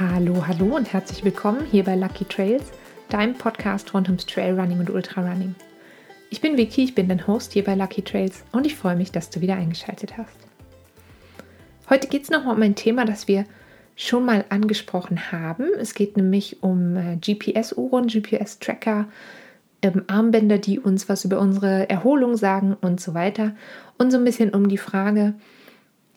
Hallo, hallo und herzlich willkommen hier bei Lucky Trails, deinem Podcast rund ums Trailrunning und Ultrarunning. Ich bin Vicky, ich bin dein Host hier bei Lucky Trails und ich freue mich, dass du wieder eingeschaltet hast. Heute geht es nochmal um ein Thema, das wir schon mal angesprochen haben. Es geht nämlich um äh, GPS-Uhren, GPS-Tracker, ähm, Armbänder, die uns was über unsere Erholung sagen und so weiter. Und so ein bisschen um die Frage,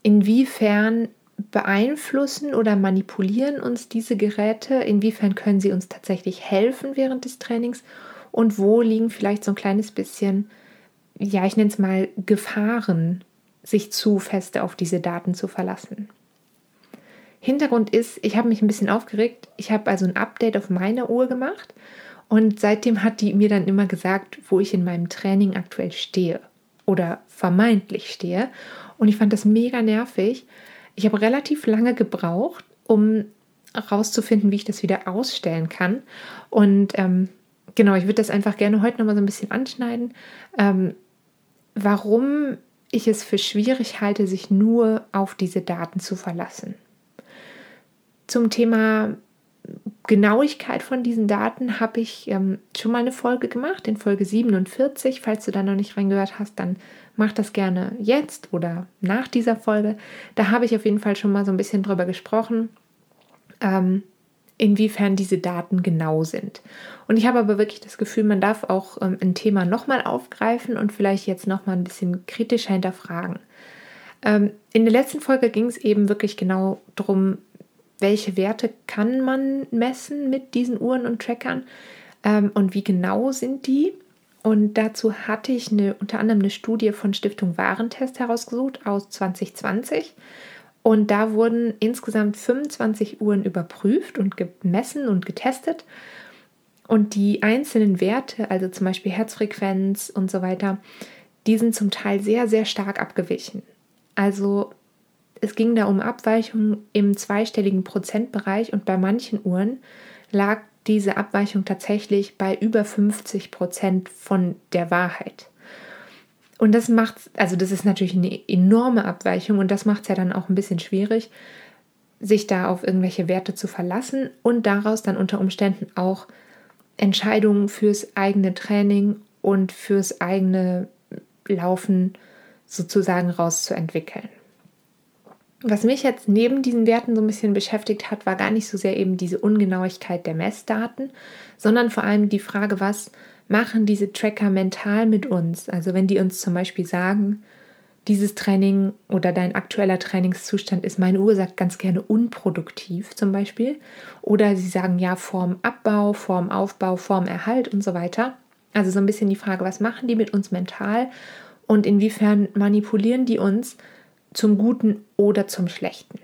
inwiefern beeinflussen oder manipulieren uns diese Geräte? Inwiefern können sie uns tatsächlich helfen während des Trainings? Und wo liegen vielleicht so ein kleines bisschen, ja, ich nenne es mal Gefahren, sich zu feste auf diese Daten zu verlassen? Hintergrund ist, ich habe mich ein bisschen aufgeregt. Ich habe also ein Update auf meine Uhr gemacht und seitdem hat die mir dann immer gesagt, wo ich in meinem Training aktuell stehe oder vermeintlich stehe. Und ich fand das mega nervig, ich habe relativ lange gebraucht, um herauszufinden, wie ich das wieder ausstellen kann. Und ähm, genau, ich würde das einfach gerne heute nochmal so ein bisschen anschneiden, ähm, warum ich es für schwierig halte, sich nur auf diese Daten zu verlassen. Zum Thema Genauigkeit von diesen Daten habe ich ähm, schon mal eine Folge gemacht, in Folge 47. Falls du da noch nicht reingehört hast, dann mach das gerne jetzt oder nach dieser Folge. Da habe ich auf jeden Fall schon mal so ein bisschen drüber gesprochen, ähm, inwiefern diese Daten genau sind. Und ich habe aber wirklich das Gefühl, man darf auch ähm, ein Thema nochmal aufgreifen und vielleicht jetzt nochmal ein bisschen kritischer hinterfragen. Ähm, in der letzten Folge ging es eben wirklich genau darum, welche Werte kann man messen mit diesen Uhren und Trackern ähm, und wie genau sind die. Und dazu hatte ich eine, unter anderem eine Studie von Stiftung Warentest herausgesucht aus 2020. Und da wurden insgesamt 25 Uhren überprüft und gemessen und getestet. Und die einzelnen Werte, also zum Beispiel Herzfrequenz und so weiter, die sind zum Teil sehr, sehr stark abgewichen. Also es ging da um Abweichungen im zweistelligen Prozentbereich und bei manchen Uhren lag diese Abweichung tatsächlich bei über 50 Prozent von der Wahrheit. Und das macht, also das ist natürlich eine enorme Abweichung und das macht es ja dann auch ein bisschen schwierig, sich da auf irgendwelche Werte zu verlassen und daraus dann unter Umständen auch Entscheidungen fürs eigene Training und fürs eigene Laufen sozusagen rauszuentwickeln. Was mich jetzt neben diesen Werten so ein bisschen beschäftigt hat, war gar nicht so sehr eben diese Ungenauigkeit der Messdaten, sondern vor allem die Frage, was machen diese Tracker mental mit uns? Also wenn die uns zum Beispiel sagen, dieses Training oder dein aktueller Trainingszustand ist, meine Uhr sagt ganz gerne unproduktiv zum Beispiel. Oder sie sagen ja Form Abbau, Form Aufbau, Form Erhalt und so weiter. Also so ein bisschen die Frage, was machen die mit uns mental und inwiefern manipulieren die uns zum Guten oder zum Schlechten.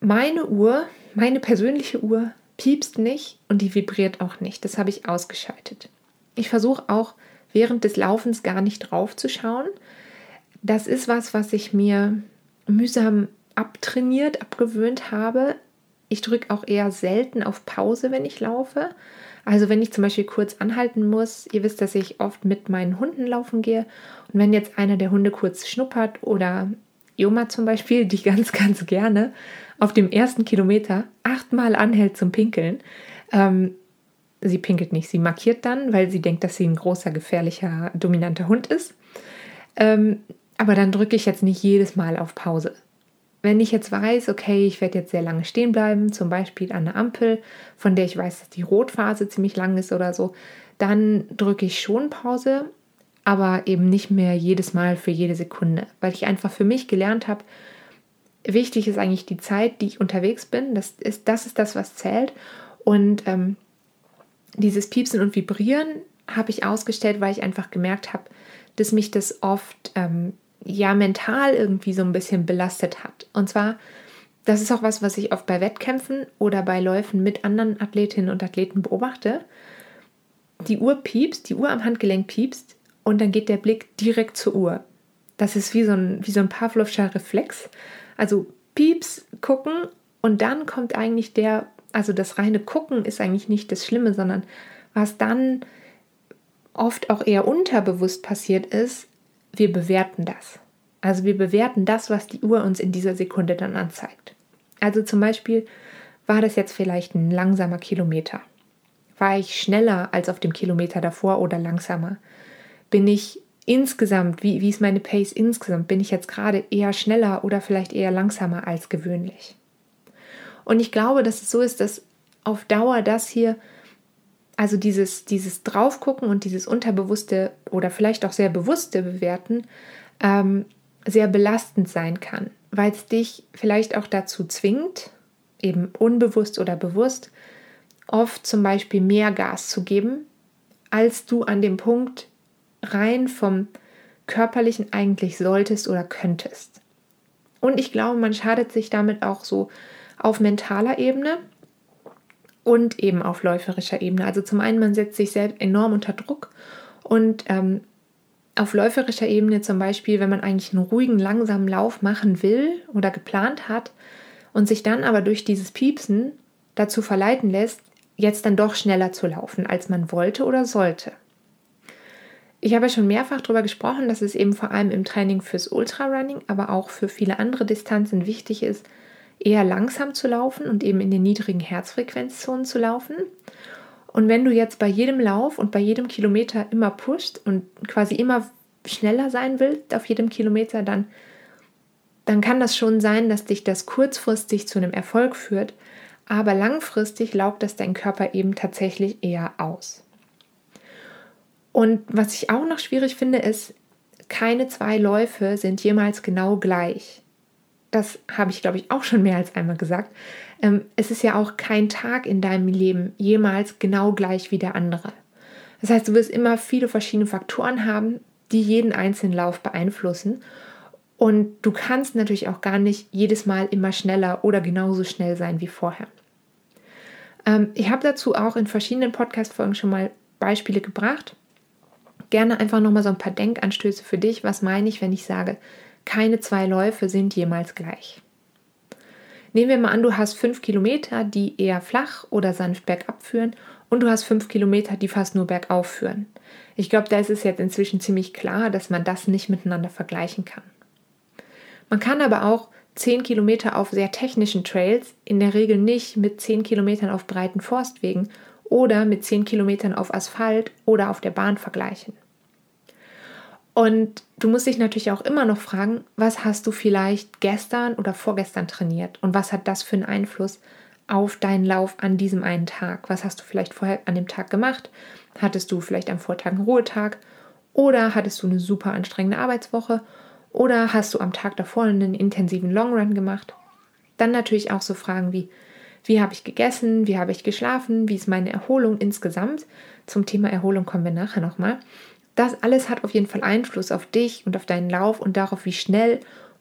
Meine Uhr, meine persönliche Uhr, piepst nicht und die vibriert auch nicht. Das habe ich ausgeschaltet. Ich versuche auch während des Laufens gar nicht drauf zu schauen. Das ist was, was ich mir mühsam abtrainiert, abgewöhnt habe. Ich drücke auch eher selten auf Pause, wenn ich laufe. Also wenn ich zum Beispiel kurz anhalten muss, ihr wisst, dass ich oft mit meinen Hunden laufen gehe und wenn jetzt einer der Hunde kurz schnuppert oder Joma zum Beispiel, die ganz, ganz gerne auf dem ersten Kilometer achtmal anhält zum Pinkeln, ähm, sie pinkelt nicht, sie markiert dann, weil sie denkt, dass sie ein großer, gefährlicher, dominanter Hund ist. Ähm, aber dann drücke ich jetzt nicht jedes Mal auf Pause, wenn ich jetzt weiß, okay, ich werde jetzt sehr lange stehen bleiben, zum Beispiel an einer Ampel, von der ich weiß, dass die Rotphase ziemlich lang ist oder so, dann drücke ich schon Pause, aber eben nicht mehr jedes Mal für jede Sekunde, weil ich einfach für mich gelernt habe, wichtig ist eigentlich die Zeit, die ich unterwegs bin. Das ist das, ist das was zählt. Und ähm, dieses Piepsen und Vibrieren habe ich ausgestellt, weil ich einfach gemerkt habe, dass mich das oft ähm, ja mental irgendwie so ein bisschen belastet hat. Und zwar, das ist auch was, was ich oft bei Wettkämpfen oder bei Läufen mit anderen Athletinnen und Athleten beobachte. Die Uhr piepst, die Uhr am Handgelenk piepst und dann geht der Blick direkt zur Uhr. Das ist wie so ein, wie so ein Pavlovscher Reflex. Also pieps, gucken und dann kommt eigentlich der, also das reine Gucken ist eigentlich nicht das Schlimme, sondern was dann oft auch eher unterbewusst passiert ist, wir bewerten das. Also wir bewerten das, was die Uhr uns in dieser Sekunde dann anzeigt. Also zum Beispiel war das jetzt vielleicht ein langsamer Kilometer. War ich schneller als auf dem Kilometer davor oder langsamer? Bin ich insgesamt, wie, wie ist meine Pace insgesamt? Bin ich jetzt gerade eher schneller oder vielleicht eher langsamer als gewöhnlich? Und ich glaube, dass es so ist, dass auf Dauer das hier, also dieses, dieses Draufgucken und dieses unterbewusste oder vielleicht auch sehr bewusste Bewerten, ähm, sehr belastend sein kann, weil es dich vielleicht auch dazu zwingt, eben unbewusst oder bewusst, oft zum Beispiel mehr Gas zu geben, als du an dem Punkt rein vom körperlichen eigentlich solltest oder könntest. Und ich glaube, man schadet sich damit auch so auf mentaler Ebene und eben auf läuferischer Ebene. Also zum einen, man setzt sich selbst enorm unter Druck und ähm, auf läuferischer Ebene zum Beispiel, wenn man eigentlich einen ruhigen, langsamen Lauf machen will oder geplant hat und sich dann aber durch dieses Piepsen dazu verleiten lässt, jetzt dann doch schneller zu laufen, als man wollte oder sollte. Ich habe schon mehrfach darüber gesprochen, dass es eben vor allem im Training fürs Ultrarunning, aber auch für viele andere Distanzen wichtig ist, eher langsam zu laufen und eben in den niedrigen Herzfrequenzzonen zu laufen. Und wenn du jetzt bei jedem Lauf und bei jedem Kilometer immer pushst und quasi immer schneller sein willst auf jedem Kilometer, dann, dann kann das schon sein, dass dich das kurzfristig zu einem Erfolg führt, aber langfristig laugt das dein Körper eben tatsächlich eher aus. Und was ich auch noch schwierig finde, ist, keine zwei Läufe sind jemals genau gleich das habe ich, glaube ich, auch schon mehr als einmal gesagt, ähm, es ist ja auch kein Tag in deinem Leben jemals genau gleich wie der andere. Das heißt, du wirst immer viele verschiedene Faktoren haben, die jeden einzelnen Lauf beeinflussen. Und du kannst natürlich auch gar nicht jedes Mal immer schneller oder genauso schnell sein wie vorher. Ähm, ich habe dazu auch in verschiedenen Podcast-Folgen schon mal Beispiele gebracht. Gerne einfach nochmal so ein paar Denkanstöße für dich. Was meine ich, wenn ich sage, keine zwei Läufe sind jemals gleich. Nehmen wir mal an, du hast fünf Kilometer, die eher flach oder sanft bergab führen und du hast fünf Kilometer, die fast nur bergauf führen. Ich glaube, da ist es jetzt inzwischen ziemlich klar, dass man das nicht miteinander vergleichen kann. Man kann aber auch zehn Kilometer auf sehr technischen Trails in der Regel nicht mit zehn Kilometern auf breiten Forstwegen oder mit zehn Kilometern auf Asphalt oder auf der Bahn vergleichen. Und du musst dich natürlich auch immer noch fragen, was hast du vielleicht gestern oder vorgestern trainiert und was hat das für einen Einfluss auf deinen Lauf an diesem einen Tag? Was hast du vielleicht vorher an dem Tag gemacht? Hattest du vielleicht am Vortag einen Ruhetag oder hattest du eine super anstrengende Arbeitswoche oder hast du am Tag davor einen intensiven Longrun gemacht? Dann natürlich auch so Fragen wie, wie habe ich gegessen, wie habe ich geschlafen, wie ist meine Erholung insgesamt? Zum Thema Erholung kommen wir nachher nochmal. Das alles hat auf jeden Fall Einfluss auf dich und auf deinen Lauf und darauf, wie schnell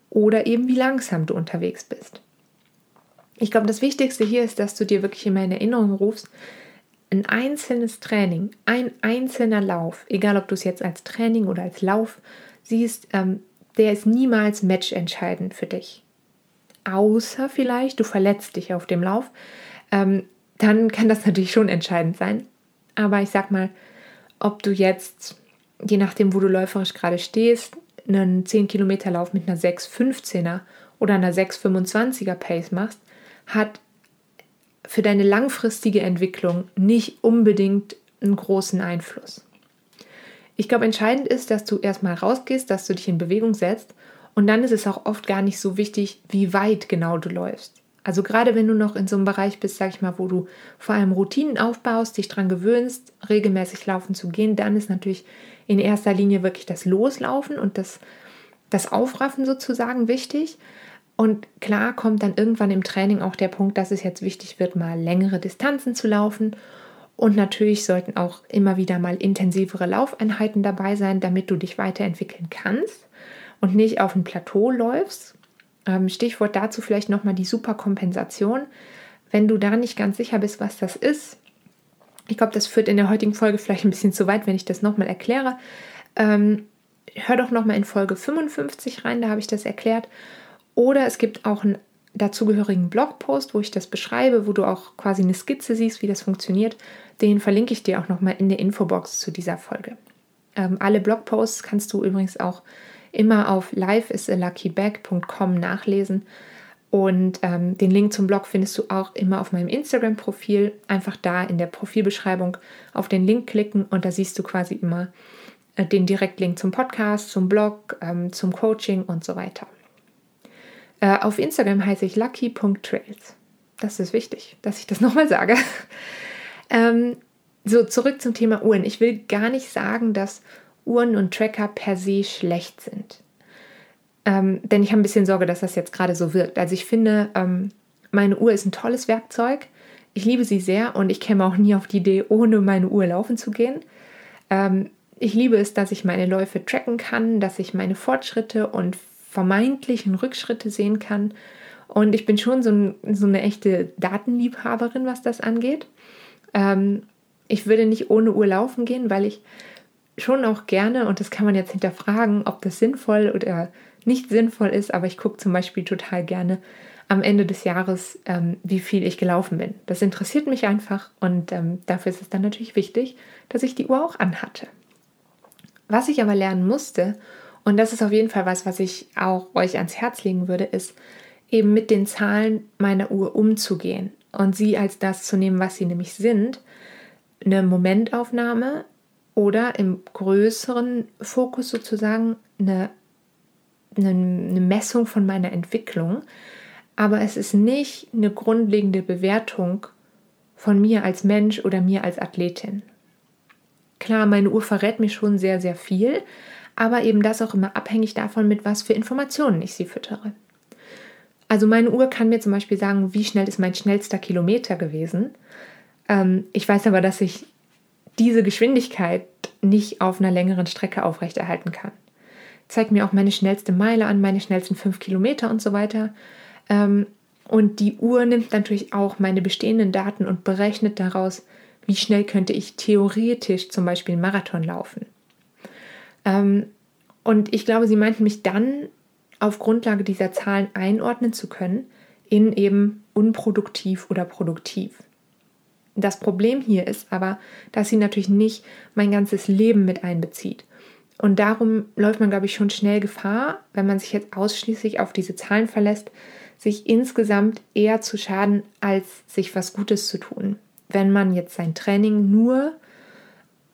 oder eben wie langsam du unterwegs bist. Ich glaube, das Wichtigste hier ist, dass du dir wirklich immer in Erinnerung rufst, ein einzelnes Training, ein einzelner Lauf, egal ob du es jetzt als Training oder als Lauf siehst, ähm, der ist niemals matchentscheidend für dich. Außer vielleicht, du verletzt dich auf dem Lauf, ähm, dann kann das natürlich schon entscheidend sein. Aber ich sag mal, ob du jetzt je nachdem, wo du läuferisch gerade stehst, einen 10 Kilometer Lauf mit einer 6,15er oder einer 6,25er Pace machst, hat für deine langfristige Entwicklung nicht unbedingt einen großen Einfluss. Ich glaube, entscheidend ist, dass du erstmal rausgehst, dass du dich in Bewegung setzt und dann ist es auch oft gar nicht so wichtig, wie weit genau du läufst. Also gerade wenn du noch in so einem Bereich bist, sag ich mal, wo du vor allem Routinen aufbaust, dich daran gewöhnst, regelmäßig laufen zu gehen, dann ist natürlich in erster Linie wirklich das Loslaufen und das, das Aufraffen sozusagen wichtig. Und klar kommt dann irgendwann im Training auch der Punkt, dass es jetzt wichtig wird, mal längere Distanzen zu laufen. Und natürlich sollten auch immer wieder mal intensivere Laufeinheiten dabei sein, damit du dich weiterentwickeln kannst und nicht auf ein Plateau läufst. Ähm, Stichwort dazu vielleicht nochmal die Superkompensation. Wenn du da nicht ganz sicher bist, was das ist, ich glaube, das führt in der heutigen Folge vielleicht ein bisschen zu weit, wenn ich das nochmal erkläre. Ähm, hör doch nochmal in Folge 55 rein, da habe ich das erklärt. Oder es gibt auch einen dazugehörigen Blogpost, wo ich das beschreibe, wo du auch quasi eine Skizze siehst, wie das funktioniert. Den verlinke ich dir auch nochmal in der Infobox zu dieser Folge. Ähm, alle Blogposts kannst du übrigens auch immer auf lifeisalaluckybag.com nachlesen. Und ähm, den Link zum Blog findest du auch immer auf meinem Instagram-Profil. Einfach da in der Profilbeschreibung auf den Link klicken und da siehst du quasi immer äh, den Direktlink zum Podcast, zum Blog, ähm, zum Coaching und so weiter. Äh, auf Instagram heiße ich lucky.trails. Das ist wichtig, dass ich das nochmal sage. ähm, so, zurück zum Thema Uhren. Ich will gar nicht sagen, dass Uhren und Tracker per se schlecht sind. Ähm, denn ich habe ein bisschen Sorge, dass das jetzt gerade so wirkt. Also ich finde, ähm, meine Uhr ist ein tolles Werkzeug. Ich liebe sie sehr und ich käme auch nie auf die Idee, ohne meine Uhr laufen zu gehen. Ähm, ich liebe es, dass ich meine Läufe tracken kann, dass ich meine Fortschritte und vermeintlichen Rückschritte sehen kann. Und ich bin schon so, ein, so eine echte Datenliebhaberin, was das angeht. Ähm, ich würde nicht ohne Uhr laufen gehen, weil ich schon auch gerne, und das kann man jetzt hinterfragen, ob das sinnvoll oder nicht sinnvoll ist, aber ich gucke zum Beispiel total gerne am Ende des Jahres, ähm, wie viel ich gelaufen bin. Das interessiert mich einfach und ähm, dafür ist es dann natürlich wichtig, dass ich die Uhr auch anhatte. Was ich aber lernen musste, und das ist auf jeden Fall was, was ich auch euch ans Herz legen würde, ist eben mit den Zahlen meiner Uhr umzugehen und sie als das zu nehmen, was sie nämlich sind. Eine Momentaufnahme oder im größeren Fokus sozusagen eine eine, eine Messung von meiner Entwicklung, aber es ist nicht eine grundlegende Bewertung von mir als Mensch oder mir als Athletin. Klar, meine Uhr verrät mir schon sehr, sehr viel, aber eben das auch immer abhängig davon, mit was für Informationen ich sie füttere. Also meine Uhr kann mir zum Beispiel sagen, wie schnell ist mein schnellster Kilometer gewesen. Ähm, ich weiß aber, dass ich diese Geschwindigkeit nicht auf einer längeren Strecke aufrechterhalten kann zeigt mir auch meine schnellste Meile an, meine schnellsten fünf Kilometer und so weiter. Ähm, und die Uhr nimmt natürlich auch meine bestehenden Daten und berechnet daraus, wie schnell könnte ich theoretisch zum Beispiel einen Marathon laufen. Ähm, und ich glaube, sie meinten mich dann auf Grundlage dieser Zahlen einordnen zu können in eben unproduktiv oder produktiv. Das Problem hier ist aber, dass sie natürlich nicht mein ganzes Leben mit einbezieht und darum läuft man, glaube ich, schon schnell Gefahr, wenn man sich jetzt ausschließlich auf diese Zahlen verlässt, sich insgesamt eher zu schaden, als sich was Gutes zu tun. Wenn man jetzt sein Training nur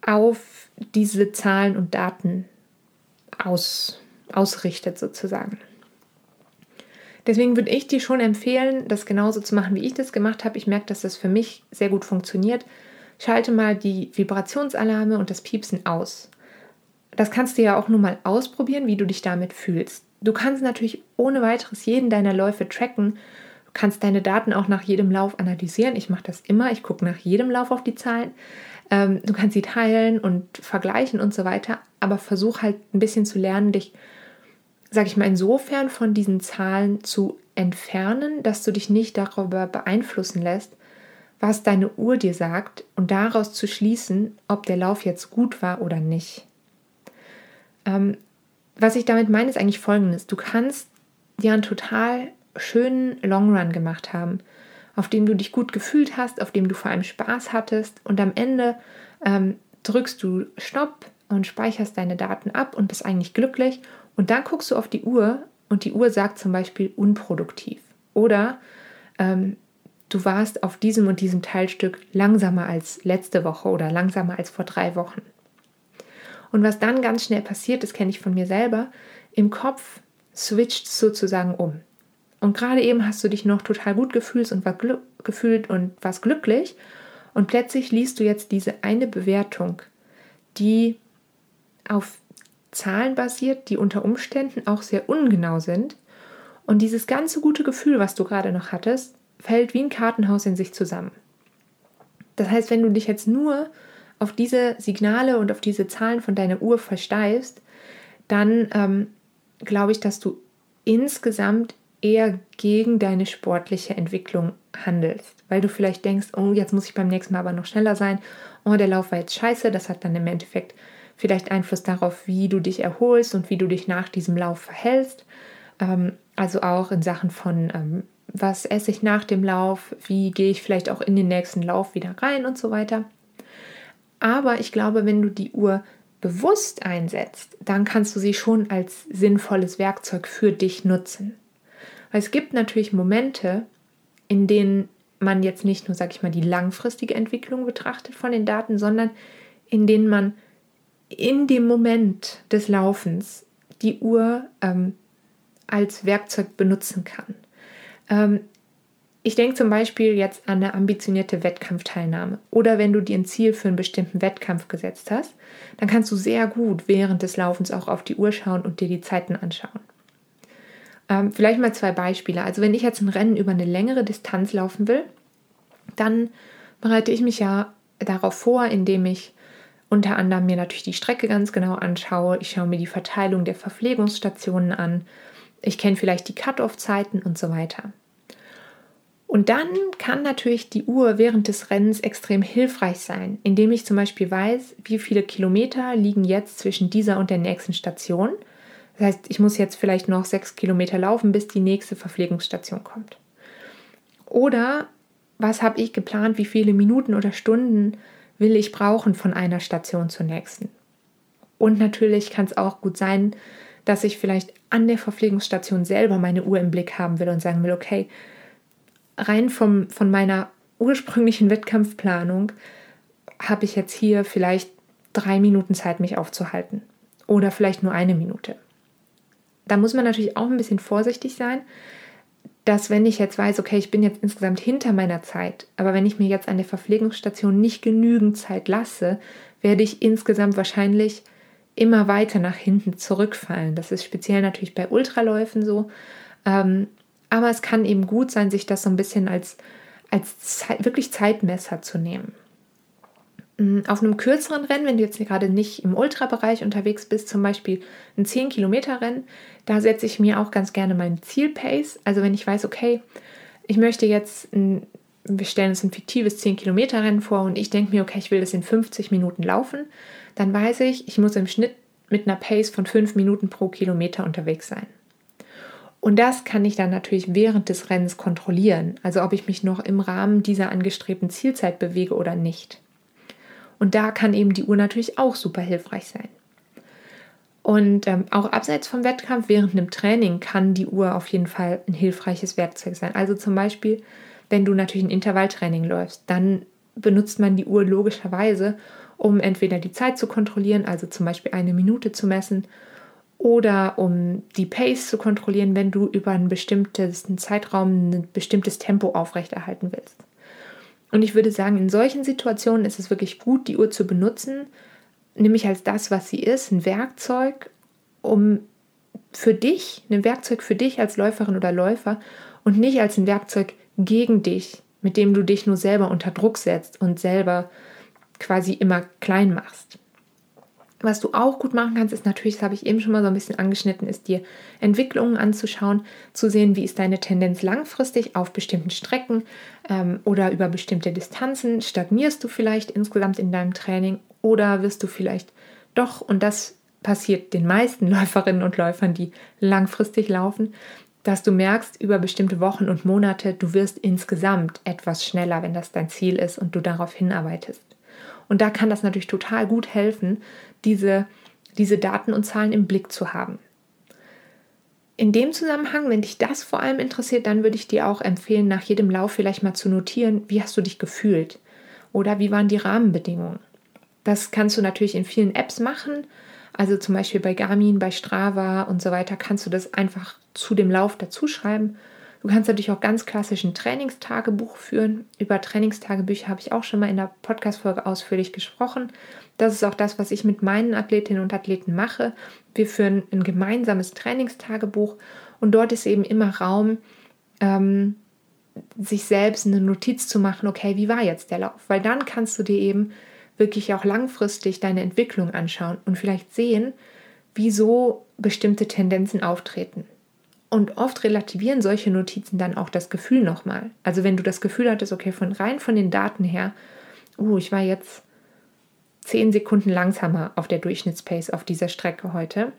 auf diese Zahlen und Daten aus, ausrichtet, sozusagen. Deswegen würde ich dir schon empfehlen, das genauso zu machen, wie ich das gemacht habe. Ich merke, dass das für mich sehr gut funktioniert. Schalte mal die Vibrationsalarme und das Piepsen aus das kannst du ja auch nur mal ausprobieren, wie du dich damit fühlst. Du kannst natürlich ohne weiteres jeden deiner Läufe tracken. Du kannst deine Daten auch nach jedem Lauf analysieren. Ich mache das immer. Ich gucke nach jedem Lauf auf die Zahlen. Ähm, du kannst sie teilen und vergleichen und so weiter. Aber versuch halt ein bisschen zu lernen, dich, sag ich mal, insofern von diesen Zahlen zu entfernen, dass du dich nicht darüber beeinflussen lässt, was deine Uhr dir sagt und daraus zu schließen, ob der Lauf jetzt gut war oder nicht. Ähm, was ich damit meine, ist eigentlich folgendes. Du kannst dir einen total schönen Long Run gemacht haben, auf dem du dich gut gefühlt hast, auf dem du vor allem Spaß hattest und am Ende ähm, drückst du Stopp und speicherst deine Daten ab und bist eigentlich glücklich und dann guckst du auf die Uhr und die Uhr sagt zum Beispiel unproduktiv oder ähm, du warst auf diesem und diesem Teilstück langsamer als letzte Woche oder langsamer als vor drei Wochen. Und was dann ganz schnell passiert, das kenne ich von mir selber, im Kopf switcht sozusagen um. Und gerade eben hast du dich noch total gut gefühlt und, war gefühlt und warst glücklich. Und plötzlich liest du jetzt diese eine Bewertung, die auf Zahlen basiert, die unter Umständen auch sehr ungenau sind. Und dieses ganze gute Gefühl, was du gerade noch hattest, fällt wie ein Kartenhaus in sich zusammen. Das heißt, wenn du dich jetzt nur auf diese Signale und auf diese Zahlen von deiner Uhr versteifst, dann ähm, glaube ich, dass du insgesamt eher gegen deine sportliche Entwicklung handelst, weil du vielleicht denkst, oh, jetzt muss ich beim nächsten Mal aber noch schneller sein, oh, der Lauf war jetzt scheiße, das hat dann im Endeffekt vielleicht Einfluss darauf, wie du dich erholst und wie du dich nach diesem Lauf verhältst. Ähm, also auch in Sachen von, ähm, was esse ich nach dem Lauf, wie gehe ich vielleicht auch in den nächsten Lauf wieder rein und so weiter. Aber ich glaube, wenn du die Uhr bewusst einsetzt, dann kannst du sie schon als sinnvolles Werkzeug für dich nutzen. Weil es gibt natürlich Momente, in denen man jetzt nicht nur, sag ich mal, die langfristige Entwicklung betrachtet von den Daten, sondern in denen man in dem Moment des Laufens die Uhr ähm, als Werkzeug benutzen kann. Ähm, ich denke zum Beispiel jetzt an eine ambitionierte Wettkampfteilnahme. Oder wenn du dir ein Ziel für einen bestimmten Wettkampf gesetzt hast, dann kannst du sehr gut während des Laufens auch auf die Uhr schauen und dir die Zeiten anschauen. Ähm, vielleicht mal zwei Beispiele. Also wenn ich jetzt ein Rennen über eine längere Distanz laufen will, dann bereite ich mich ja darauf vor, indem ich unter anderem mir natürlich die Strecke ganz genau anschaue. Ich schaue mir die Verteilung der Verpflegungsstationen an. Ich kenne vielleicht die Cut-off-Zeiten und so weiter. Und dann kann natürlich die Uhr während des Rennens extrem hilfreich sein, indem ich zum Beispiel weiß, wie viele Kilometer liegen jetzt zwischen dieser und der nächsten Station. Das heißt, ich muss jetzt vielleicht noch sechs Kilometer laufen, bis die nächste Verpflegungsstation kommt. Oder was habe ich geplant, wie viele Minuten oder Stunden will ich brauchen von einer Station zur nächsten. Und natürlich kann es auch gut sein, dass ich vielleicht an der Verpflegungsstation selber meine Uhr im Blick haben will und sagen will, okay, rein vom, von meiner ursprünglichen Wettkampfplanung habe ich jetzt hier vielleicht drei Minuten Zeit, mich aufzuhalten. Oder vielleicht nur eine Minute. Da muss man natürlich auch ein bisschen vorsichtig sein, dass wenn ich jetzt weiß, okay, ich bin jetzt insgesamt hinter meiner Zeit, aber wenn ich mir jetzt an der Verpflegungsstation nicht genügend Zeit lasse, werde ich insgesamt wahrscheinlich immer weiter nach hinten zurückfallen. Das ist speziell natürlich bei Ultraläufen so. Ähm, aber es kann eben gut sein, sich das so ein bisschen als, als Zeit, wirklich Zeitmesser zu nehmen. Auf einem kürzeren Rennen, wenn du jetzt gerade nicht im Ultrabereich unterwegs bist, zum Beispiel ein 10-Kilometer-Rennen, da setze ich mir auch ganz gerne meinen Zielpace. Also wenn ich weiß, okay, ich möchte jetzt, ein, wir stellen uns ein fiktives 10-Kilometer-Rennen vor und ich denke mir, okay, ich will das in 50 Minuten laufen, dann weiß ich, ich muss im Schnitt mit einer Pace von 5 Minuten pro Kilometer unterwegs sein. Und das kann ich dann natürlich während des Rennens kontrollieren, also ob ich mich noch im Rahmen dieser angestrebten Zielzeit bewege oder nicht. Und da kann eben die Uhr natürlich auch super hilfreich sein. Und ähm, auch abseits vom Wettkampf, während einem Training, kann die Uhr auf jeden Fall ein hilfreiches Werkzeug sein. Also zum Beispiel, wenn du natürlich ein Intervalltraining läufst, dann benutzt man die Uhr logischerweise, um entweder die Zeit zu kontrollieren, also zum Beispiel eine Minute zu messen, oder um die Pace zu kontrollieren, wenn du über einen bestimmten Zeitraum ein bestimmtes Tempo aufrechterhalten willst. Und ich würde sagen, in solchen Situationen ist es wirklich gut, die Uhr zu benutzen, nämlich als das, was sie ist, ein Werkzeug, um für dich, ein Werkzeug für dich als Läuferin oder Läufer und nicht als ein Werkzeug gegen dich, mit dem du dich nur selber unter Druck setzt und selber quasi immer klein machst. Was du auch gut machen kannst, ist natürlich, das habe ich eben schon mal so ein bisschen angeschnitten, ist dir Entwicklungen anzuschauen, zu sehen, wie ist deine Tendenz langfristig auf bestimmten Strecken ähm, oder über bestimmte Distanzen. Stagnierst du vielleicht insgesamt in deinem Training oder wirst du vielleicht doch, und das passiert den meisten Läuferinnen und Läufern, die langfristig laufen, dass du merkst über bestimmte Wochen und Monate, du wirst insgesamt etwas schneller, wenn das dein Ziel ist und du darauf hinarbeitest. Und da kann das natürlich total gut helfen, diese, diese Daten und Zahlen im Blick zu haben. In dem Zusammenhang, wenn dich das vor allem interessiert, dann würde ich dir auch empfehlen, nach jedem Lauf vielleicht mal zu notieren, wie hast du dich gefühlt oder wie waren die Rahmenbedingungen. Das kannst du natürlich in vielen Apps machen, also zum Beispiel bei Garmin, bei Strava und so weiter kannst du das einfach zu dem Lauf dazuschreiben Du kannst natürlich auch ganz klassisch ein Trainingstagebuch führen. Über Trainingstagebücher habe ich auch schon mal in der Podcast-Folge ausführlich gesprochen. Das ist auch das, was ich mit meinen Athletinnen und Athleten mache. Wir führen ein gemeinsames Trainingstagebuch und dort ist eben immer Raum, ähm, sich selbst eine Notiz zu machen, okay, wie war jetzt der Lauf? Weil dann kannst du dir eben wirklich auch langfristig deine Entwicklung anschauen und vielleicht sehen, wieso bestimmte Tendenzen auftreten. Und oft relativieren solche Notizen dann auch das Gefühl nochmal. Also wenn du das Gefühl hattest, okay, von rein von den Daten her, uh, ich war jetzt zehn Sekunden langsamer auf der Durchschnittspace auf dieser Strecke heute.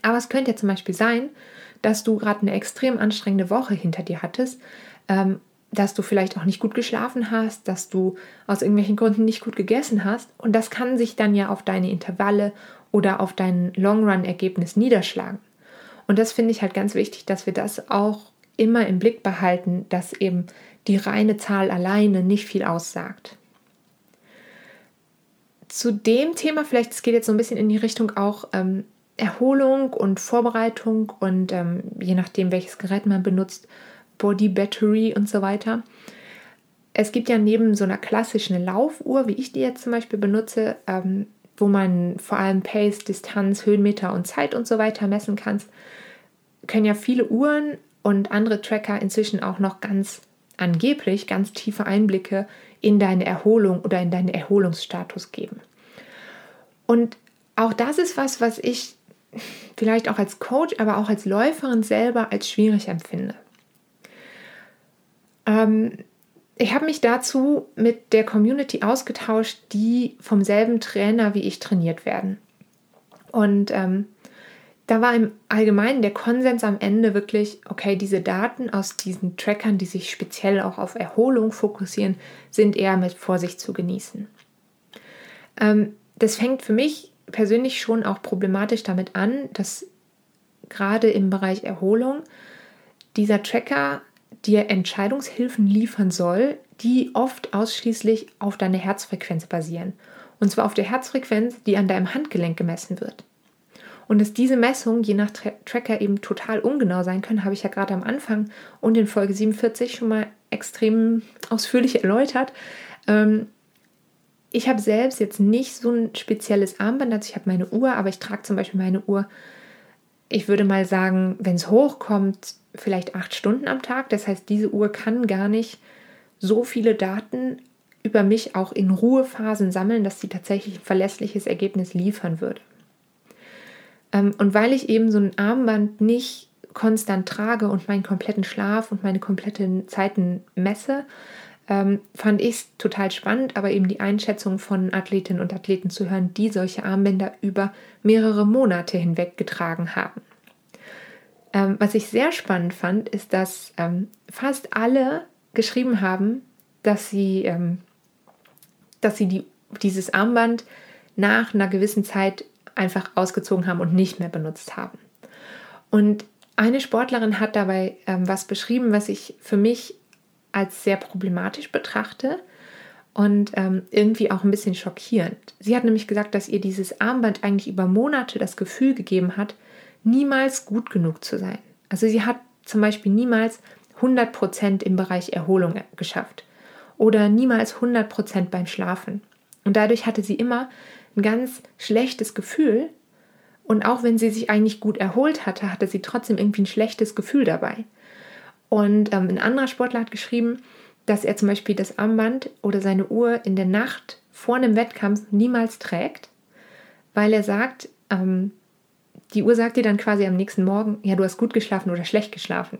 Aber es könnte ja zum Beispiel sein, dass du gerade eine extrem anstrengende Woche hinter dir hattest, ähm, dass du vielleicht auch nicht gut geschlafen hast, dass du aus irgendwelchen Gründen nicht gut gegessen hast. Und das kann sich dann ja auf deine Intervalle oder auf dein Long-Run-Ergebnis niederschlagen. Und das finde ich halt ganz wichtig, dass wir das auch immer im Blick behalten, dass eben die reine Zahl alleine nicht viel aussagt. Zu dem Thema, vielleicht es geht jetzt so ein bisschen in die Richtung auch ähm, Erholung und Vorbereitung und ähm, je nachdem, welches Gerät man benutzt, Body Battery und so weiter. Es gibt ja neben so einer klassischen Laufuhr, wie ich die jetzt zum Beispiel benutze, ähm, wo man vor allem Pace, Distanz, Höhenmeter und Zeit und so weiter messen kann, können ja viele Uhren und andere Tracker inzwischen auch noch ganz angeblich ganz tiefe Einblicke in deine Erholung oder in deinen Erholungsstatus geben. Und auch das ist was, was ich vielleicht auch als Coach, aber auch als Läuferin selber als schwierig empfinde. Ähm, ich habe mich dazu mit der Community ausgetauscht, die vom selben Trainer wie ich trainiert werden. Und ähm, da war im Allgemeinen der Konsens am Ende wirklich, okay, diese Daten aus diesen Trackern, die sich speziell auch auf Erholung fokussieren, sind eher mit Vorsicht zu genießen. Ähm, das fängt für mich persönlich schon auch problematisch damit an, dass gerade im Bereich Erholung dieser Tracker dir Entscheidungshilfen liefern soll, die oft ausschließlich auf deine Herzfrequenz basieren. Und zwar auf der Herzfrequenz, die an deinem Handgelenk gemessen wird. Und dass diese Messungen je nach Tra Tracker eben total ungenau sein können, habe ich ja gerade am Anfang und in Folge 47 schon mal extrem ausführlich erläutert. Ähm, ich habe selbst jetzt nicht so ein spezielles Armband, also ich habe meine Uhr, aber ich trage zum Beispiel meine Uhr, ich würde mal sagen, wenn es hochkommt, vielleicht acht Stunden am Tag. Das heißt, diese Uhr kann gar nicht so viele Daten über mich auch in Ruhephasen sammeln, dass sie tatsächlich ein verlässliches Ergebnis liefern würde. Ähm, und weil ich eben so ein Armband nicht konstant trage und meinen kompletten Schlaf und meine kompletten Zeiten messe, ähm, fand ich es total spannend, aber eben die Einschätzung von Athletinnen und Athleten zu hören, die solche Armbänder über mehrere Monate hinweg getragen haben. Ähm, was ich sehr spannend fand, ist, dass fast alle geschrieben haben, dass sie, dass sie die, dieses Armband nach einer gewissen Zeit einfach ausgezogen haben und nicht mehr benutzt haben. Und eine Sportlerin hat dabei ähm, was beschrieben, was ich für mich als sehr problematisch betrachte und ähm, irgendwie auch ein bisschen schockierend. Sie hat nämlich gesagt, dass ihr dieses Armband eigentlich über Monate das Gefühl gegeben hat, niemals gut genug zu sein. Also sie hat zum Beispiel niemals 100% im Bereich Erholung geschafft oder niemals 100% beim Schlafen. Und dadurch hatte sie immer ein ganz schlechtes Gefühl. Und auch wenn sie sich eigentlich gut erholt hatte, hatte sie trotzdem irgendwie ein schlechtes Gefühl dabei. Und ähm, ein anderer Sportler hat geschrieben, dass er zum Beispiel das Armband oder seine Uhr in der Nacht vor einem Wettkampf niemals trägt, weil er sagt, ähm, die Uhr sagt dir dann quasi am nächsten Morgen, ja, du hast gut geschlafen oder schlecht geschlafen.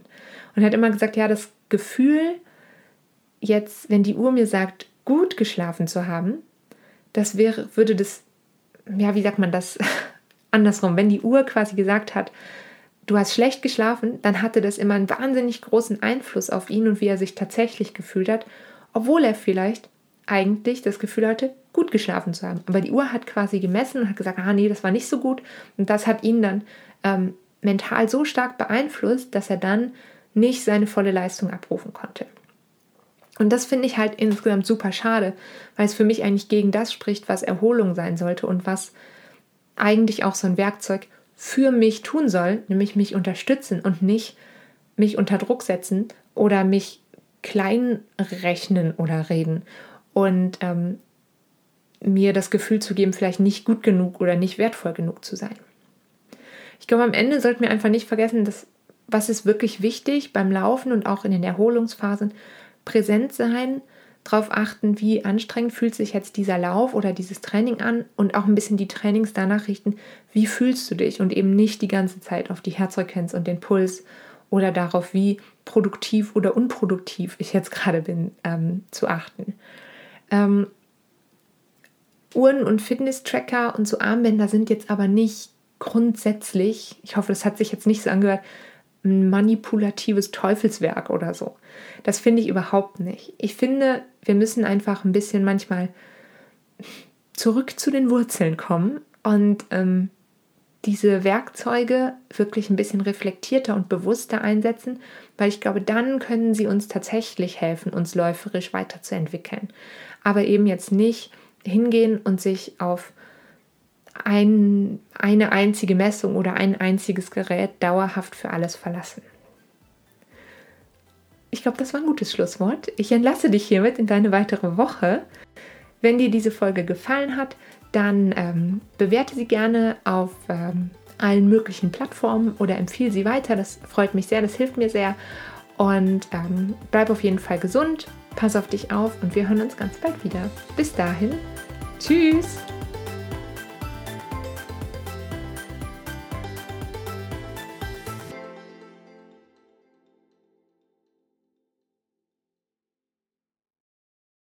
Und er hat immer gesagt, ja, das Gefühl, jetzt, wenn die Uhr mir sagt, gut geschlafen zu haben, das wäre, würde das, ja, wie sagt man das andersrum, wenn die Uhr quasi gesagt hat, du hast schlecht geschlafen, dann hatte das immer einen wahnsinnig großen Einfluss auf ihn und wie er sich tatsächlich gefühlt hat, obwohl er vielleicht eigentlich das Gefühl hatte, gut geschlafen zu haben. Aber die Uhr hat quasi gemessen und hat gesagt, ah nee, das war nicht so gut. Und das hat ihn dann ähm, mental so stark beeinflusst, dass er dann nicht seine volle Leistung abrufen konnte. Und das finde ich halt insgesamt super schade, weil es für mich eigentlich gegen das spricht, was Erholung sein sollte und was eigentlich auch so ein Werkzeug für mich tun soll, nämlich mich unterstützen und nicht mich unter Druck setzen oder mich klein rechnen oder reden und ähm, mir das Gefühl zu geben, vielleicht nicht gut genug oder nicht wertvoll genug zu sein. Ich glaube, am Ende sollten wir einfach nicht vergessen, dass was ist wirklich wichtig beim Laufen und auch in den Erholungsphasen, präsent sein, darauf achten, wie anstrengend fühlt sich jetzt dieser Lauf oder dieses Training an und auch ein bisschen die Trainings danach richten, wie fühlst du dich und eben nicht die ganze Zeit auf die Herzfrequenz und den Puls oder darauf, wie produktiv oder unproduktiv ich jetzt gerade bin, ähm, zu achten. Ähm, Uhren und Fitness-Tracker und so Armbänder sind jetzt aber nicht grundsätzlich, ich hoffe, das hat sich jetzt nicht so angehört, manipulatives Teufelswerk oder so. Das finde ich überhaupt nicht. Ich finde, wir müssen einfach ein bisschen manchmal zurück zu den Wurzeln kommen und ähm, diese Werkzeuge wirklich ein bisschen reflektierter und bewusster einsetzen, weil ich glaube, dann können sie uns tatsächlich helfen, uns läuferisch weiterzuentwickeln. Aber eben jetzt nicht hingehen und sich auf ein, eine einzige Messung oder ein einziges Gerät dauerhaft für alles verlassen. Ich glaube, das war ein gutes Schlusswort. Ich entlasse dich hiermit in deine weitere Woche. Wenn dir diese Folge gefallen hat, dann ähm, bewerte sie gerne auf ähm, allen möglichen Plattformen oder empfehle sie weiter. Das freut mich sehr, das hilft mir sehr. Und ähm, bleib auf jeden Fall gesund, pass auf dich auf und wir hören uns ganz bald wieder. Bis dahin, tschüss!